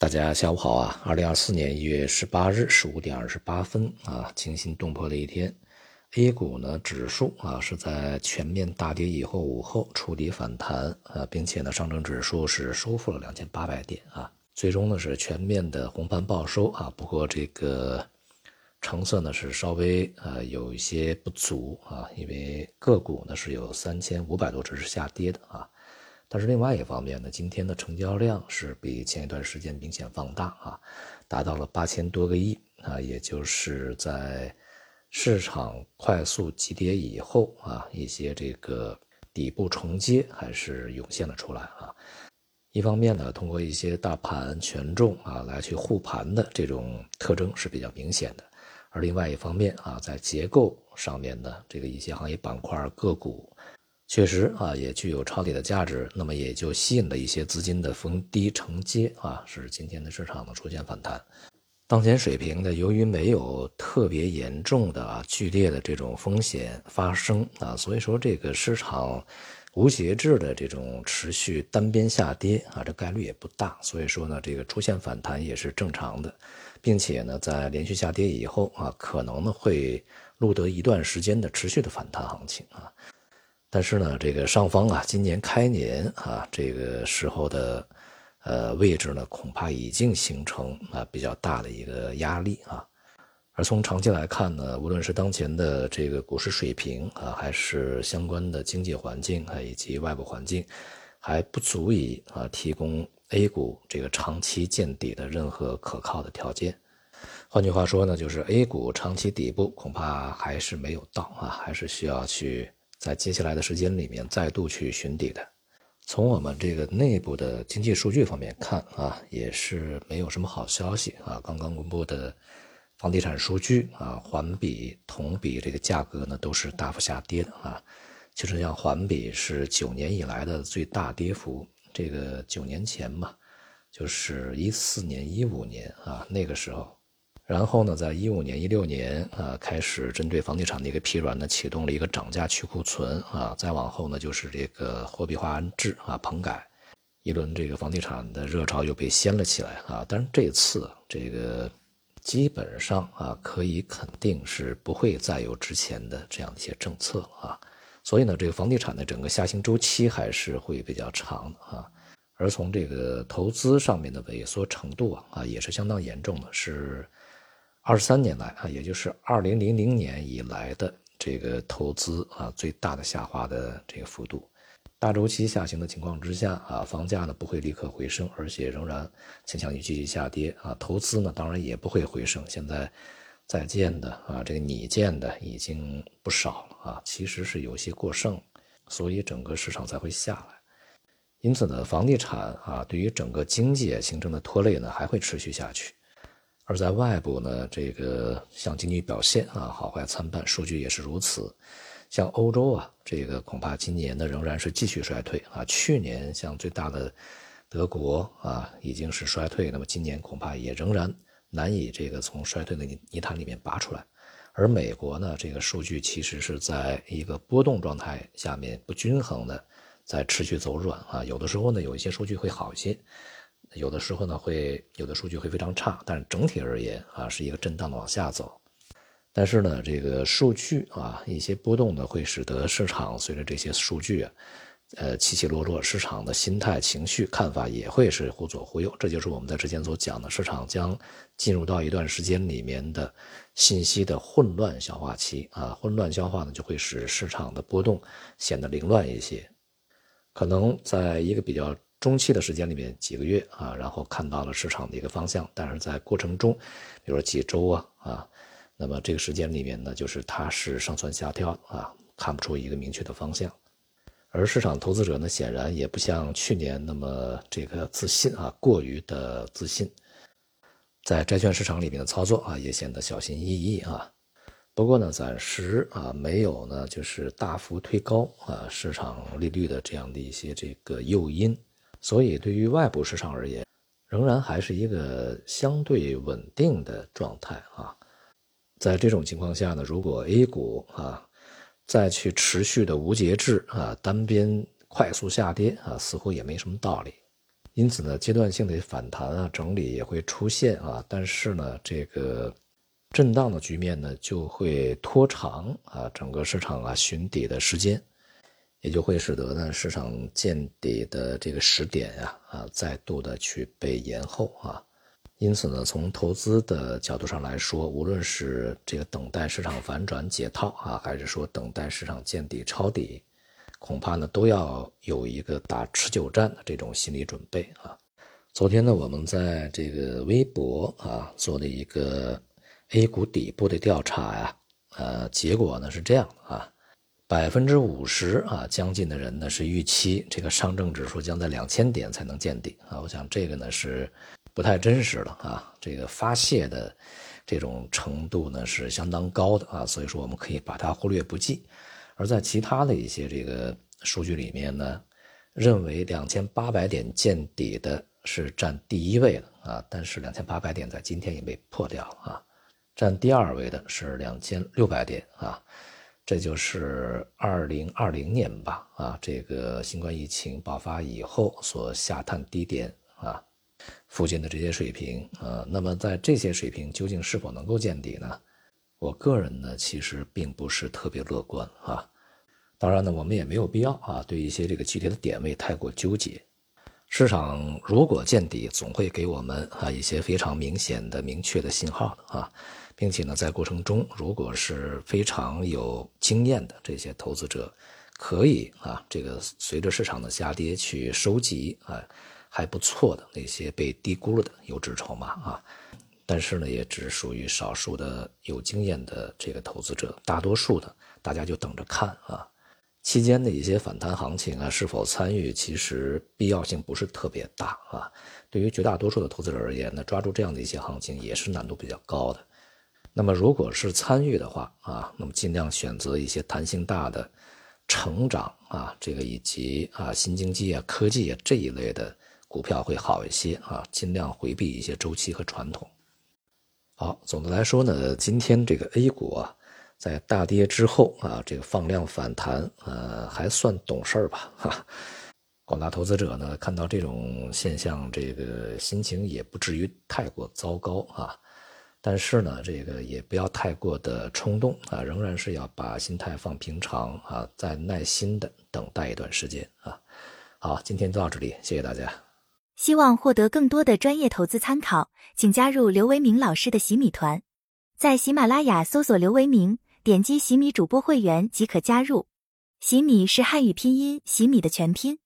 大家下午好啊！二零二四年一月十八日十五点二十八分啊，惊心动魄的一天。A 股呢指数啊是在全面大跌以后午后触底反弹啊，并且呢上证指数是收复了两千八百点啊，最终呢是全面的红盘报收啊。不过这个成色呢是稍微呃有一些不足啊，因为个股呢是有三千五百多只是下跌的啊。但是另外一方面呢，今天的成交量是比前一段时间明显放大啊，达到了八千多个亿啊，也就是在市场快速急跌以后啊，一些这个底部承接还是涌现了出来啊。一方面呢，通过一些大盘权重啊来去护盘的这种特征是比较明显的，而另外一方面啊，在结构上面呢，这个一些行业板块个股。确实啊，也具有抄底的价值，那么也就吸引了一些资金的逢低承接啊，使今天的市场呢出现反弹。当前水平呢，由于没有特别严重的啊剧烈的这种风险发生啊，所以说这个市场无节制的这种持续单边下跌啊，这概率也不大，所以说呢，这个出现反弹也是正常的，并且呢，在连续下跌以后啊，可能呢会录得一段时间的持续的反弹行情啊。但是呢，这个上方啊，今年开年啊，这个时候的，呃位置呢，恐怕已经形成啊比较大的一个压力啊。而从长期来看呢，无论是当前的这个股市水平啊，还是相关的经济环境啊，以及外部环境，还不足以啊提供 A 股这个长期见底的任何可靠的条件。换句话说呢，就是 A 股长期底部恐怕还是没有到啊，还是需要去。在接下来的时间里面再度去寻底的，从我们这个内部的经济数据方面看啊，也是没有什么好消息啊。刚刚公布的房地产数据啊，环比、同比这个价格呢都是大幅下跌的啊。其实像环比是九年以来的最大跌幅，这个九年前嘛，就是一四年、一五年啊那个时候。然后呢，在一五年、一六年啊，开始针对房地产的一个疲软呢，启动了一个涨价去库存啊。再往后呢，就是这个货币化安置啊，棚改，一轮这个房地产的热潮又被掀了起来啊。但是这次这个基本上啊，可以肯定是不会再有之前的这样的一些政策了啊。所以呢，这个房地产的整个下行周期还是会比较长啊。而从这个投资上面的萎缩程度啊，啊，也是相当严重的，是。二十三年来啊，也就是二零零零年以来的这个投资啊最大的下滑的这个幅度，大周期下行的情况之下啊，房价呢不会立刻回升，而且仍然倾向于继续下跌啊，投资呢当然也不会回升。现在在建的啊，这个拟建的已经不少了啊，其实是有些过剩，所以整个市场才会下来。因此呢，房地产啊对于整个经济形成的拖累呢还会持续下去。而在外部呢，这个像经济表现啊，好坏参半，数据也是如此。像欧洲啊，这个恐怕今年呢仍然是继续衰退啊。去年像最大的德国啊，已经是衰退，那么今年恐怕也仍然难以这个从衰退的泥泥潭里面拔出来。而美国呢，这个数据其实是在一个波动状态下面不均衡的，在持续走软啊。有的时候呢，有一些数据会好一些。有的时候呢，会有的数据会非常差，但是整体而言啊，是一个震荡的往下走。但是呢，这个数据啊，一些波动呢，会使得市场随着这些数据啊，呃起起落落，市场的心态、情绪、看法也会是忽左忽右。这就是我们在之前所讲的，市场将进入到一段时间里面的信息的混乱消化期啊，混乱消化呢，就会使市场的波动显得凌乱一些，可能在一个比较。中期的时间里面几个月啊，然后看到了市场的一个方向，但是在过程中，比如说几周啊啊，那么这个时间里面呢，就是它是上蹿下跳啊，看不出一个明确的方向。而市场投资者呢，显然也不像去年那么这个自信啊，过于的自信，在债券市场里面的操作啊，也显得小心翼翼啊。不过呢，暂时啊没有呢，就是大幅推高啊市场利率的这样的一些这个诱因。所以，对于外部市场而言，仍然还是一个相对稳定的状态啊。在这种情况下呢，如果 A 股啊再去持续的无节制啊单边快速下跌啊，似乎也没什么道理。因此呢，阶段性的反弹啊，整理也会出现啊，但是呢，这个震荡的局面呢，就会拖长啊，整个市场啊寻底的时间，也就会使得呢市场见底的这个时点呀啊，再度的去被延后啊。因此呢，从投资的角度上来说，无论是这个等待市场反转解套啊，还是说等待市场见底抄底。恐怕呢都要有一个打持久战的这种心理准备啊。昨天呢，我们在这个微博啊做了一个 A 股底部的调查呀，呃，结果呢是这样啊，百分之五十啊将近的人呢是预期这个上证指数将在两千点才能见底啊。我想这个呢是不太真实的啊，这个发泄的这种程度呢是相当高的啊，所以说我们可以把它忽略不计。而在其他的一些这个数据里面呢，认为两千八百点见底的是占第一位的啊，但是两千八百点在今天也被破掉了啊，占第二位的是两千六百点啊，这就是二零二零年吧啊，这个新冠疫情爆发以后所下探低点啊附近的这些水平啊，那么在这些水平究竟是否能够见底呢？我个人呢，其实并不是特别乐观啊。当然呢，我们也没有必要啊，对一些这个具体的点位太过纠结。市场如果见底，总会给我们啊一些非常明显的、明确的信号的啊，并且呢，在过程中，如果是非常有经验的这些投资者，可以啊，这个随着市场的下跌去收集啊还不错的那些被低估了的优质筹码啊。但是呢，也只属于少数的有经验的这个投资者，大多数的大家就等着看啊。期间的一些反弹行情啊，是否参与，其实必要性不是特别大啊。对于绝大多数的投资者而言呢，抓住这样的一些行情也是难度比较高的。那么，如果是参与的话啊，那么尽量选择一些弹性大的、成长啊，这个以及啊新经济啊、科技啊这一类的股票会好一些啊，尽量回避一些周期和传统。好，总的来说呢，今天这个 A 股啊，在大跌之后啊，这个放量反弹，呃，还算懂事儿吧？哈，广大投资者呢，看到这种现象，这个心情也不至于太过糟糕啊。但是呢，这个也不要太过的冲动啊，仍然是要把心态放平常啊，再耐心的等待一段时间啊。好，今天就到这里，谢谢大家。希望获得更多的专业投资参考，请加入刘维明老师的洗米团，在喜马拉雅搜索刘维明，点击洗米主播会员即可加入。洗米是汉语拼音洗米的全拼。